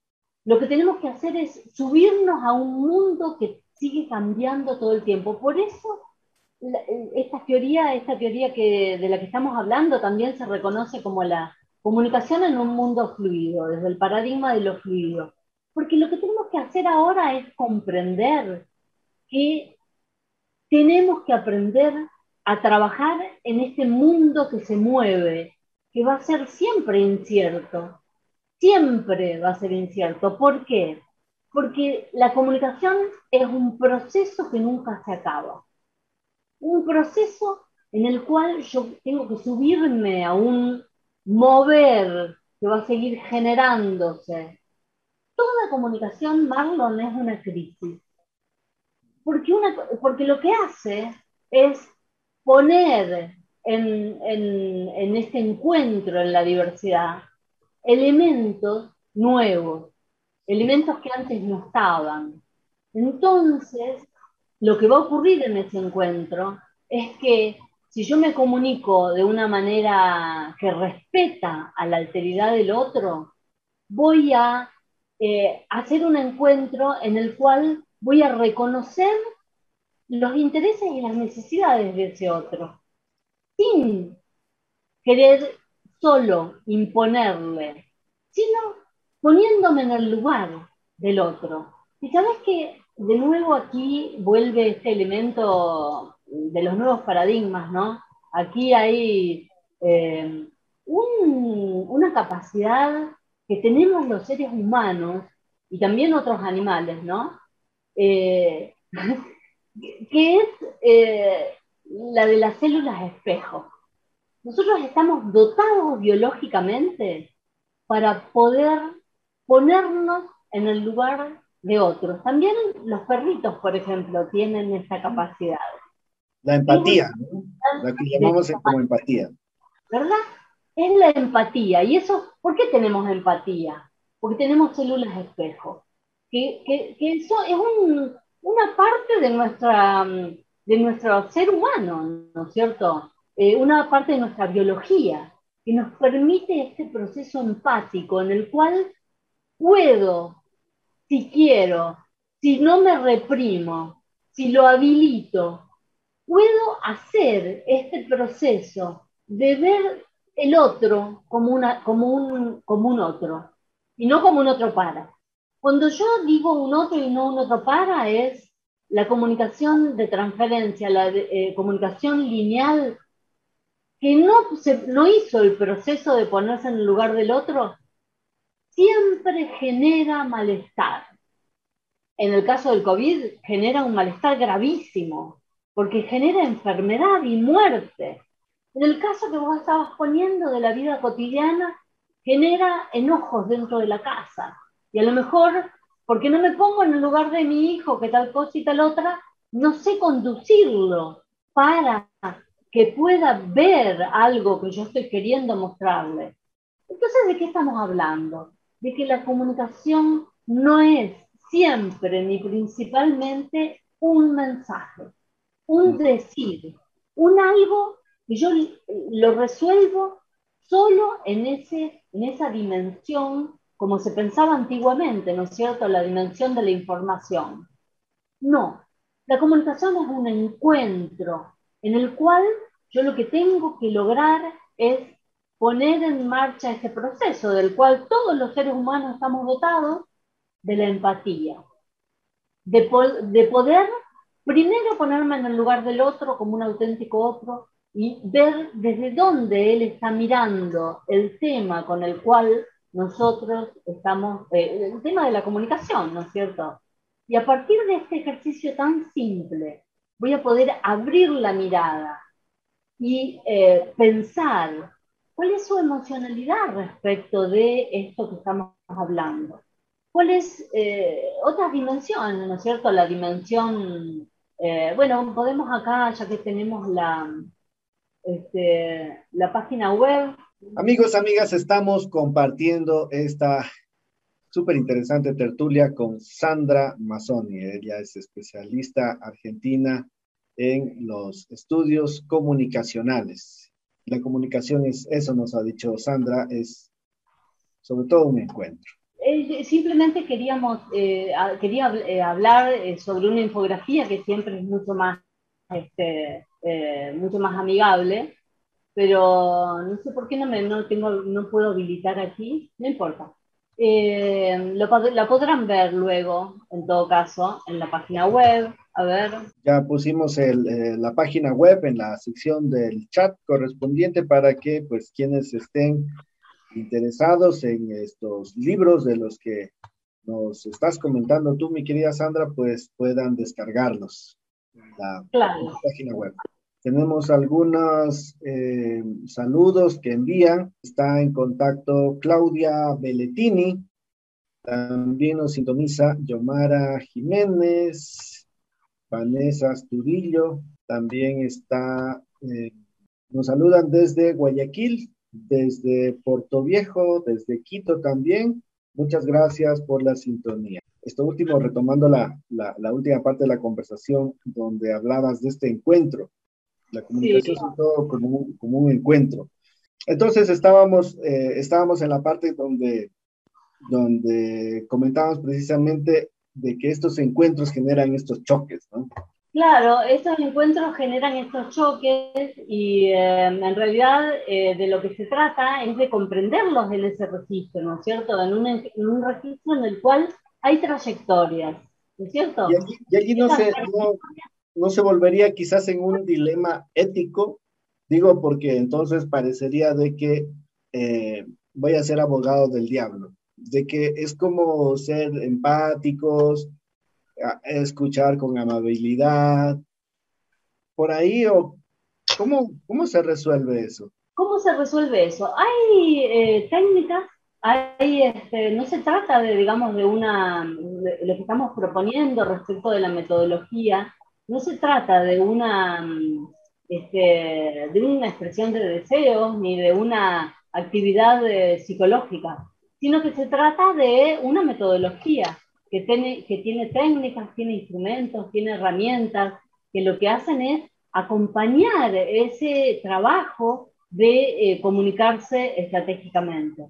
lo que tenemos que hacer es subirnos a un mundo que sigue cambiando todo el tiempo. Por eso esta teoría, esta teoría que, de la que estamos hablando también se reconoce como la comunicación en un mundo fluido, desde el paradigma de lo fluido. Porque lo que tenemos que hacer ahora es comprender que tenemos que aprender a trabajar en este mundo que se mueve, que va a ser siempre incierto, siempre va a ser incierto. ¿Por qué? Porque la comunicación es un proceso que nunca se acaba. Un proceso en el cual yo tengo que subirme a un mover que va a seguir generándose. Toda comunicación, Marlon, es una crisis. Porque, una, porque lo que hace es poner en, en este encuentro en la diversidad elementos nuevos, elementos que antes no estaban. Entonces, lo que va a ocurrir en ese encuentro es que si yo me comunico de una manera que respeta a la alteridad del otro, voy a eh, hacer un encuentro en el cual voy a reconocer los intereses y las necesidades de ese otro, sin querer solo imponerle, sino poniéndome en el lugar del otro. Y sabes que de nuevo aquí vuelve este elemento de los nuevos paradigmas, ¿no? Aquí hay eh, una capacidad que tenemos los seres humanos y también otros animales, ¿no? Eh, que es eh, la de las células espejo. Nosotros estamos dotados biológicamente para poder ponernos en el lugar de otros. También los perritos, por ejemplo, tienen esta capacidad. La empatía, ¿no? la que llamamos como empatía. ¿Verdad? Es la empatía. ¿Y eso, por qué tenemos empatía? Porque tenemos células espejo. Que, eso es una parte de, nuestra, de nuestro ser humano, ¿no es cierto? Eh, una parte de nuestra biología que nos permite este proceso empático en el cual puedo, si quiero, si no me reprimo, si lo habilito, puedo hacer este proceso de ver el otro como, una, como, un, como un otro y no como un otro para. Cuando yo digo un otro y no un otro para es la comunicación de transferencia, la eh, comunicación lineal que no, no hizo el proceso de ponerse en el lugar del otro, siempre genera malestar. En el caso del COVID, genera un malestar gravísimo, porque genera enfermedad y muerte. En el caso que vos estabas poniendo de la vida cotidiana, genera enojos dentro de la casa. Y a lo mejor, porque no me pongo en el lugar de mi hijo, que tal cosa y tal otra, no sé conducirlo para que pueda ver algo que yo estoy queriendo mostrarle. Entonces, ¿de qué estamos hablando? De que la comunicación no es siempre ni principalmente un mensaje, un decir, un algo que yo lo resuelvo solo en, ese, en esa dimensión, como se pensaba antiguamente, ¿no es cierto?, la dimensión de la información. No, la comunicación es un encuentro en el cual yo lo que tengo que lograr es poner en marcha ese proceso del cual todos los seres humanos estamos dotados de la empatía, de, de poder primero ponerme en el lugar del otro como un auténtico otro y ver desde dónde él está mirando el tema con el cual nosotros estamos, eh, el tema de la comunicación, ¿no es cierto? Y a partir de este ejercicio tan simple, voy a poder abrir la mirada y eh, pensar cuál es su emocionalidad respecto de esto que estamos hablando. ¿Cuál es eh, otra dimensión, ¿no es cierto? La dimensión, bueno, podemos acá, ya que tenemos la, este, la página web. Amigos, amigas, estamos compartiendo esta súper interesante tertulia con Sandra Mazzoni. Ella es especialista argentina en los estudios comunicacionales. La comunicación es, eso nos ha dicho Sandra, es sobre todo un encuentro. Eh, simplemente queríamos, eh, quería eh, hablar sobre una infografía que siempre es mucho más este, mucho más amigable, pero no sé por qué no, me, no, tengo, no puedo habilitar aquí, no importa. Eh, lo, la podrán ver luego, en todo caso, en la página web. A ver. Ya pusimos el, eh, la página web en la sección del chat correspondiente para que, pues, quienes estén interesados en estos libros de los que nos estás comentando tú, mi querida Sandra, pues puedan descargarlos la, página web. Tenemos algunos eh, saludos que envían. Está en contacto Claudia Belletini. También nos sintoniza Yomara Jiménez, Vanessa Astudillo. También está, eh, nos saludan desde Guayaquil, desde Puerto Viejo, desde Quito también. Muchas gracias por la sintonía esto último, retomando la, la, última parte de la conversación donde hablabas de este encuentro, la comunicación es todo como un, como un, encuentro. Entonces estábamos, eh, estábamos en la parte donde, donde comentábamos precisamente de que estos encuentros generan estos choques, ¿no? Claro, estos encuentros generan estos choques y eh, en realidad eh, de lo que se trata es de comprenderlos en ese registro, ¿no es cierto? En un, en un registro en el cual hay trayectorias, ¿no es cierto? Y allí, no, se, no, se volvería quizás en un dilema ético, digo porque entonces parecería de que eh, voy a ser abogado del diablo, de que es como ser empáticos, escuchar con amabilidad, por ahí o cómo, cómo se resuelve eso. ¿Cómo se resuelve eso? Hay eh, técnicas Ahí este, no se trata de, digamos, de una, lo que estamos proponiendo respecto de la metodología, no se trata de una, este, de una expresión de deseos ni de una actividad eh, psicológica, sino que se trata de una metodología que tiene, que tiene técnicas, tiene instrumentos, tiene herramientas, que lo que hacen es acompañar ese trabajo de eh, comunicarse estratégicamente.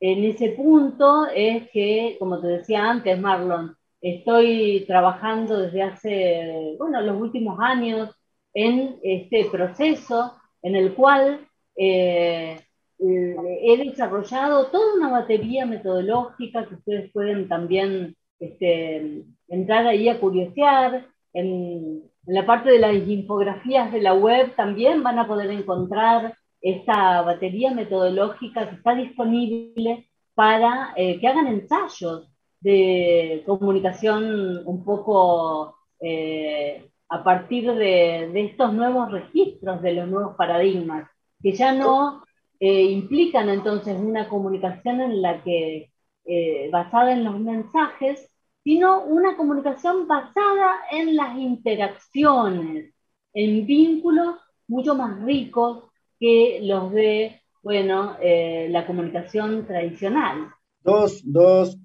En ese punto es que, como te decía antes, Marlon, estoy trabajando desde hace, bueno, los últimos años en este proceso en el cual eh, he desarrollado toda una batería metodológica que ustedes pueden también este, entrar ahí a curiosear. En, la parte de las infografías de la web también van a poder encontrar esta batería metodológica que está disponible para eh, que hagan ensayos de comunicación un poco eh, a partir de, estos nuevos registros, de los nuevos paradigmas, que ya no eh, implican entonces una comunicación en la que, eh, basada en los mensajes, sino una comunicación basada en las interacciones, en vínculos mucho más ricos que los de, bueno, la comunicación tradicional. Dos, dos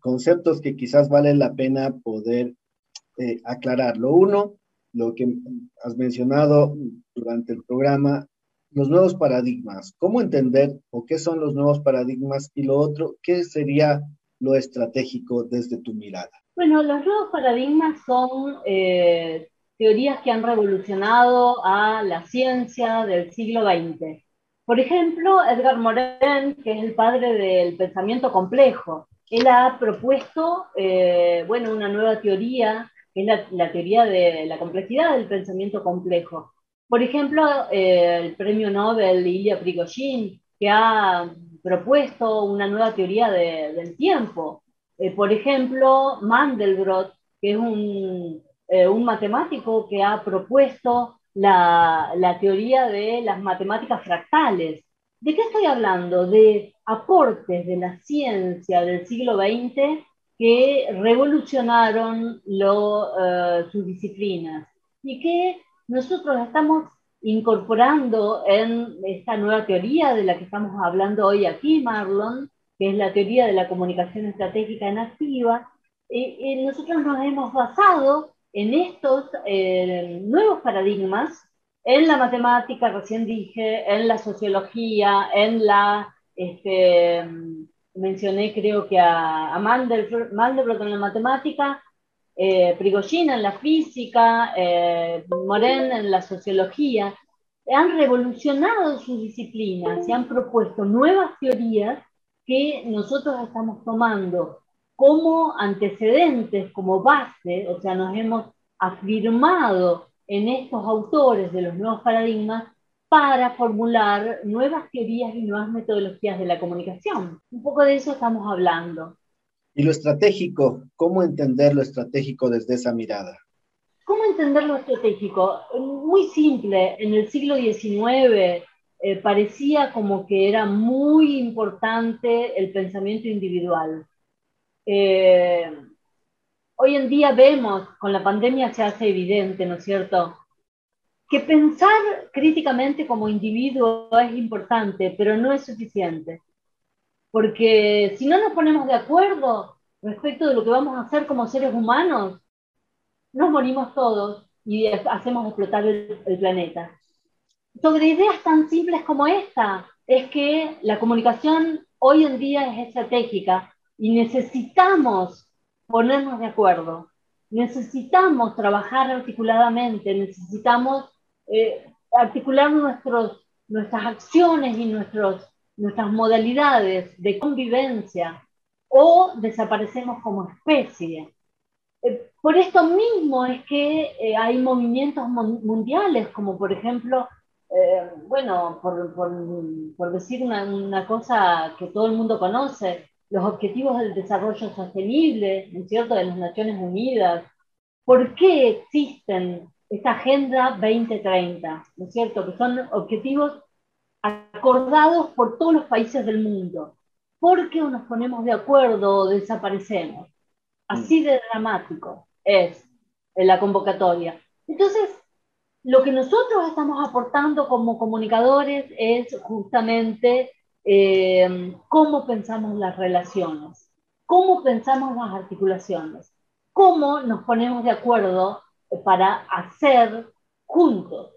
conceptos que quizás vale la pena poder aclararlo. Uno, lo que has mencionado durante el programa, los nuevos paradigmas, cómo entender o qué son los nuevos paradigmas y lo otro, qué sería lo estratégico desde tu mirada. Bueno, los nuevos paradigmas son eh, teorías que han revolucionado a la ciencia del siglo XX. Por ejemplo, Edgar Morin, que es el padre del pensamiento complejo, él ha propuesto, eh, bueno, una nueva teoría, que es la, la teoría de la complejidad del pensamiento complejo, por ejemplo, eh, el premio Nobel Ilya Prigozhin, que ha propuesto una nueva teoría del tiempo. Eh, por ejemplo, Mandelbrot, que es un, eh, un matemático que ha propuesto la, la, teoría de las matemáticas fractales. ¿De qué estoy hablando? De aportes de la ciencia del siglo XX que revolucionaron lo, sus disciplinas y que nosotros estamos incorporando en esta nueva teoría de la que estamos hablando hoy aquí, Marlon, que es la teoría de la comunicación estratégica en activa, y, nosotros nos hemos basado en estos eh, nuevos paradigmas, en la matemática, recién dije, en la sociología, en la, este, mencioné creo que a, a Mandelbrot en la matemática, eh, en la física, eh, Moren en la sociología, han revolucionado sus disciplinas y han propuesto nuevas teorías que nosotros estamos tomando como antecedentes, como base, o sea, nos hemos afirmado en estos autores de los nuevos paradigmas para formular nuevas teorías y nuevas metodologías de la comunicación. Un poco de eso estamos hablando. Y lo estratégico, ¿cómo entender lo estratégico desde esa mirada? ¿Cómo entender lo estratégico? Muy simple, en el siglo XIX eh, parecía como que era muy importante el pensamiento individual. Eh, hoy en día vemos, con la pandemia se hace evidente, ¿no es cierto? Que pensar críticamente como individuo es importante, pero no es suficiente porque si no nos ponemos de acuerdo respecto de lo que vamos a hacer como seres humanos, nos morimos todos y hacemos explotar el, planeta. Sobre ideas tan simples como esta, es que la comunicación hoy en día es estratégica y necesitamos ponernos de acuerdo, necesitamos trabajar articuladamente, necesitamos eh, articular nuestros, nuestras acciones y nuestros nuestras modalidades de convivencia o desaparecemos como especie. Eh, por esto mismo es que eh, hay movimientos mundiales, como por ejemplo, eh, bueno, por, por, decir una, una, cosa que todo el mundo conoce, los Objetivos del Desarrollo Sostenible, ¿no es cierto?, de las Naciones Unidas. ¿Por qué existen esta Agenda 2030, ¿no es cierto?, que son objetivos acordados por todos los países del mundo. Porque o nos ponemos de acuerdo o desaparecemos. Así de dramático es la convocatoria. Entonces, lo que nosotros estamos aportando como comunicadores es justamente eh, cómo pensamos las relaciones, cómo pensamos las articulaciones, cómo nos ponemos de acuerdo para hacer juntos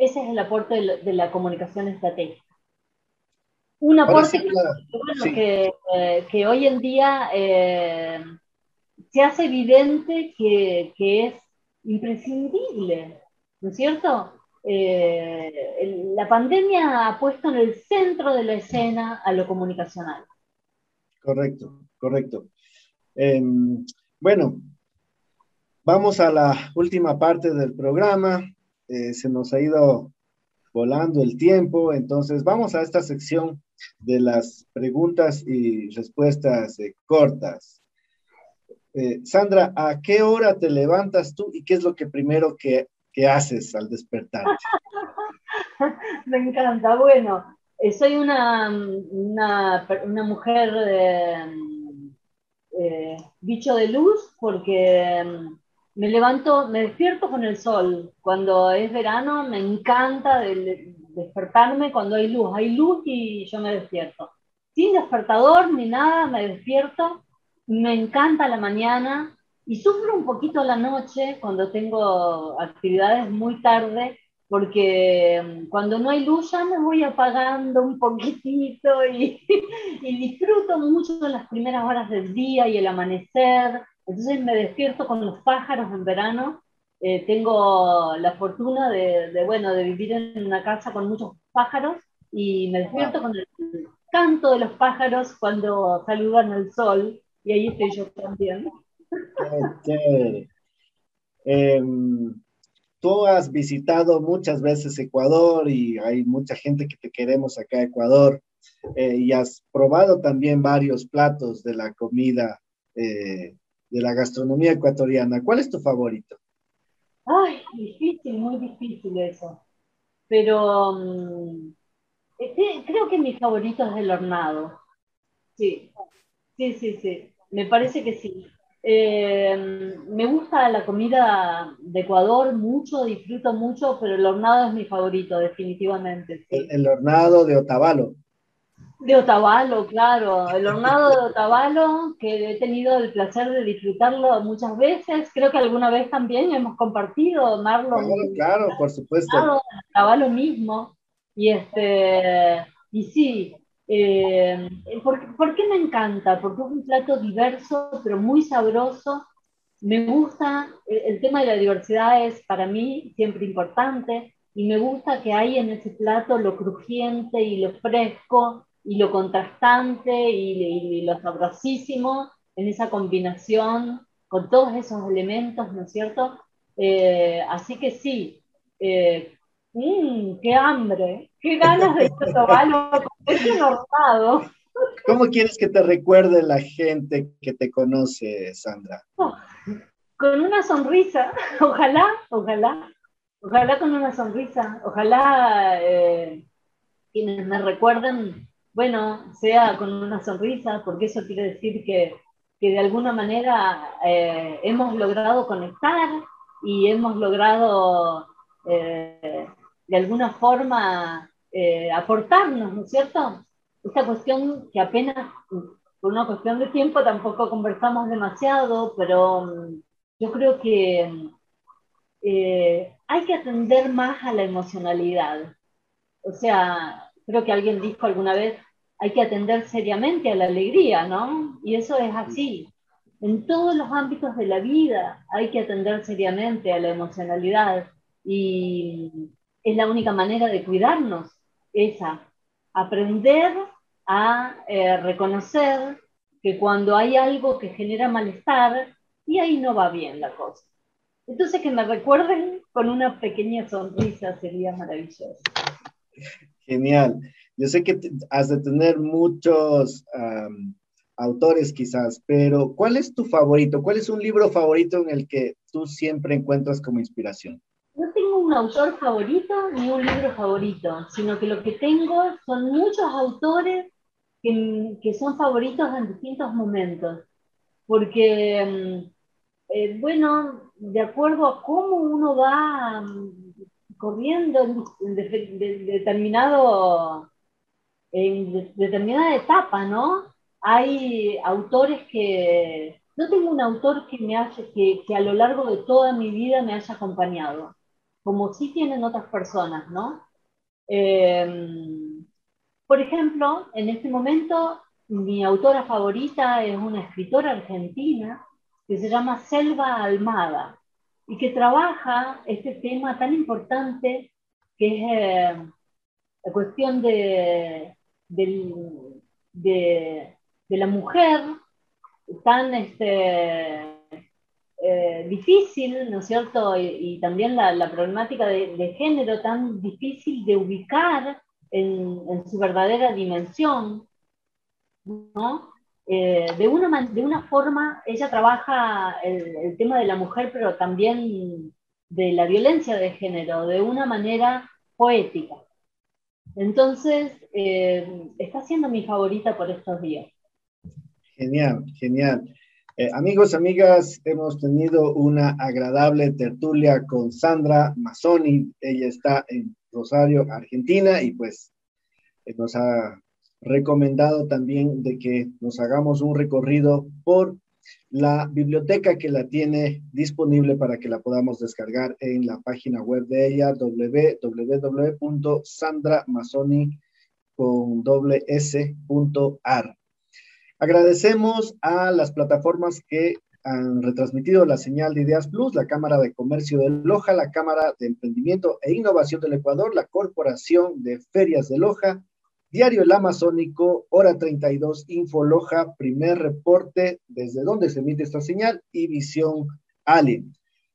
ese es el aporte de, la comunicación estratégica. Un aporte que, eh, que, hoy en día eh, se hace evidente que, que, es imprescindible, ¿no es cierto? Eh, la pandemia ha puesto en el centro de la escena a lo comunicacional. Correcto, correcto. Em, bueno, vamos a la última parte del programa. Eh, se nos ha ido volando el tiempo, entonces vamos a esta sección de las preguntas y respuestas eh, cortas. Sandra, ¿a qué hora te levantas tú y qué es lo que primero que, que haces al despertar? Me encanta. Bueno, eh, soy una, una, mujer eh, bicho de luz porque mm, me levanto, me despierto con el sol. Cuando es verano me encanta despertarme cuando hay luz. Hay luz y yo me despierto. Sin despertador ni nada, me despierto. Me encanta la mañana y sufro un poquito la noche cuando tengo actividades muy tarde porque mm, cuando no hay luz ya me voy apagando un poquitito y, disfruto mucho de las primeras horas del día y el amanecer. Entonces me despierto con los pájaros en verano. Eh, tengo la fortuna de, bueno, de vivir en una casa con muchos pájaros y me despierto con el canto de los pájaros cuando saludan el sol y ahí estoy yo también. Tú has visitado muchas veces Ecuador y hay mucha gente que te queremos acá a Ecuador eh, y has probado también varios platos de la comida eh, de la gastronomía ecuatoriana. ¿Cuál es tu favorito? Ay, difícil, muy difícil eso. Pero mm, este, creo que mi favorito es el hornado. Sí, sí, sí, sí. Me parece que sí. Eh, me gusta la comida de Ecuador mucho, disfruto mucho, pero el hornado es mi favorito, definitivamente. El, hornado de Otavalo. De Otavalo, claro. El hornado de Otavalo, que he tenido el placer de disfrutarlo muchas veces. Creo que alguna vez también hemos compartido, Marlon. Claro, claro, por supuesto. Otavalo mismo. Y, este, y sí, eh, ¿por, qué me encanta? Porque es un plato diverso, pero muy sabroso. Me gusta, el, tema de la diversidad es para mí siempre importante y me gusta que hay en ese plato lo crujiente y lo fresco y lo contrastante y, lo sabrosísimo en esa combinación con todos esos elementos, ¿no es cierto? Eh, así que sí, eh, mmm, qué hambre, qué ganas de tomarlo hornado. ¿Cómo quieres que te recuerde la gente que te conoce, Sandra? Oh, con una sonrisa, ojalá, ojalá, ojalá con una sonrisa, ojalá eh, quienes me recuerden, bueno, sea con una sonrisa, porque eso quiere decir que, que de alguna manera eh, hemos logrado conectar y hemos logrado eh, de alguna forma eh, aportarnos, ¿no es cierto? Esta cuestión que apenas, por una cuestión de tiempo, tampoco conversamos demasiado, pero mm, yo creo que eh, hay que atender más a la emocionalidad. O sea, creo que alguien dijo alguna vez, hay que atender seriamente a la alegría, ¿no? Y eso es así. En todos los ámbitos de la vida hay que atender seriamente a la emocionalidad. Y es la única manera de cuidarnos, esa, aprender a eh, reconocer que cuando hay algo que genera malestar, y ahí no va bien la cosa. Entonces que me recuerden con una pequeña sonrisa sería maravilloso. Genial. Yo sé que has de tener muchos autores quizás, pero ¿cuál es tu favorito? ¿Cuál es un libro favorito en el que tú siempre encuentras como inspiración? Un autor favorito ni un libro favorito, sino que lo que tengo son muchos autores que, que son favoritos en distintos momentos. Porque, mm, eh, bueno, de acuerdo a cómo uno va mm, corriendo en, determinado, en determinada etapa, ¿no? Hay autores que... No tengo un autor que, me haya, que, que a lo largo de toda mi vida me haya acompañado como sí tienen otras personas, ¿no? Em, por ejemplo, en este momento mi autora favorita es una escritora argentina que se llama Selva Almada y que trabaja este tema tan importante que es eh, la cuestión de, la mujer tan este, eh, difícil, ¿no es cierto? Y, también la, problemática de, género tan difícil de ubicar en, su verdadera dimensión, ¿no? Eh, de, una, de una forma, ella trabaja el, tema de la mujer, pero también de la violencia de género, de una manera poética. Entonces, eh, está siendo mi favorita por estos días. Genial, genial. Eh, amigos, amigas, hemos tenido una agradable tertulia con Sandra Mazzoni. Ella está en Rosario, Argentina, y pues eh, nos ha recomendado también de que nos hagamos un recorrido por la biblioteca que la tiene disponible para que la podamos descargar en la página web de ella, www.sandramazoni.ar. Agradecemos a las plataformas que han retransmitido la señal de Ideas Plus, la Cámara de Comercio de Loja, la Cámara de Emprendimiento e Innovación del Ecuador, la Corporación de Ferias de Loja, Diario El Amazónico, Hora 32, Info Loja, primer reporte desde donde se emite esta señal y Visión Alien.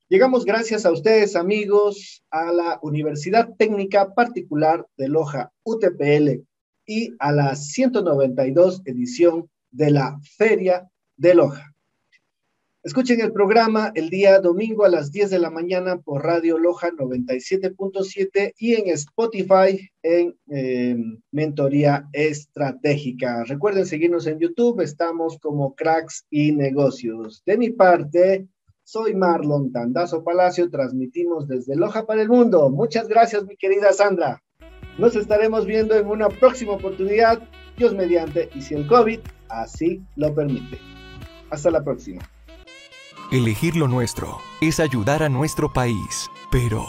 Llegamos gracias a ustedes, amigos, a la Universidad Técnica Particular de Loja, UTPL, y a la 192 edición de la Feria de Loja. Escuchen el programa el día domingo a las 10 de la mañana por Radio Loja 97.7 y en Spotify en em, Mentoría Estratégica. Recuerden seguirnos en YouTube, estamos como Cracks y Negocios. De mi parte, soy Marlon Tandazo Palacio, transmitimos desde Loja para el Mundo. Muchas gracias, mi querida Sandra. Nos estaremos viendo en una próxima oportunidad, Dios mediante, y si el COVID así lo permite. Hasta la próxima. Elegir lo nuestro es ayudar a nuestro país, pero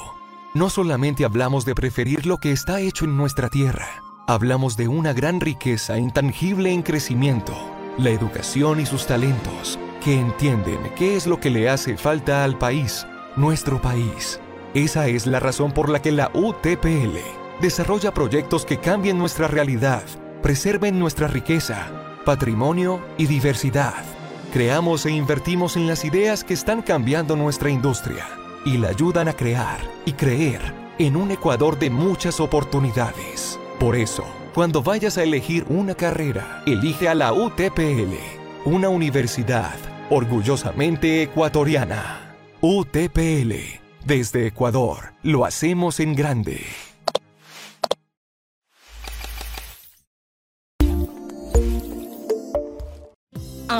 no solamente hablamos de preferir lo que está hecho en nuestra tierra, hablamos de una gran riqueza intangible en crecimiento, la educación y sus talentos, que entienden qué es lo que le hace falta al país, nuestro país. Esa es la razón por la que la UTPL desarrolla proyectos que cambien nuestra realidad, preserven nuestra riqueza, patrimonio y diversidad. Creamos e invertimos en las ideas que están cambiando nuestra industria y la ayudan a crear y creer en un Ecuador de muchas oportunidades. Por eso, cuando vayas a elegir una carrera, elige a la UTPL, una universidad orgullosamente ecuatoriana. UTPL, desde Ecuador, lo hacemos en grande.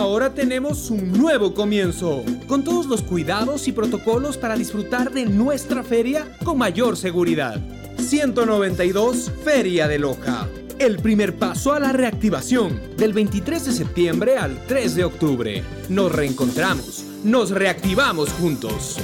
Ahora tenemos un nuevo comienzo, con todos los cuidados y protocolos para disfrutar de nuestra feria con mayor seguridad. 192 Feria de Loja. El primer paso a la reactivación, del 23 de septiembre al 3 de octubre. Nos reencontramos, nos reactivamos juntos.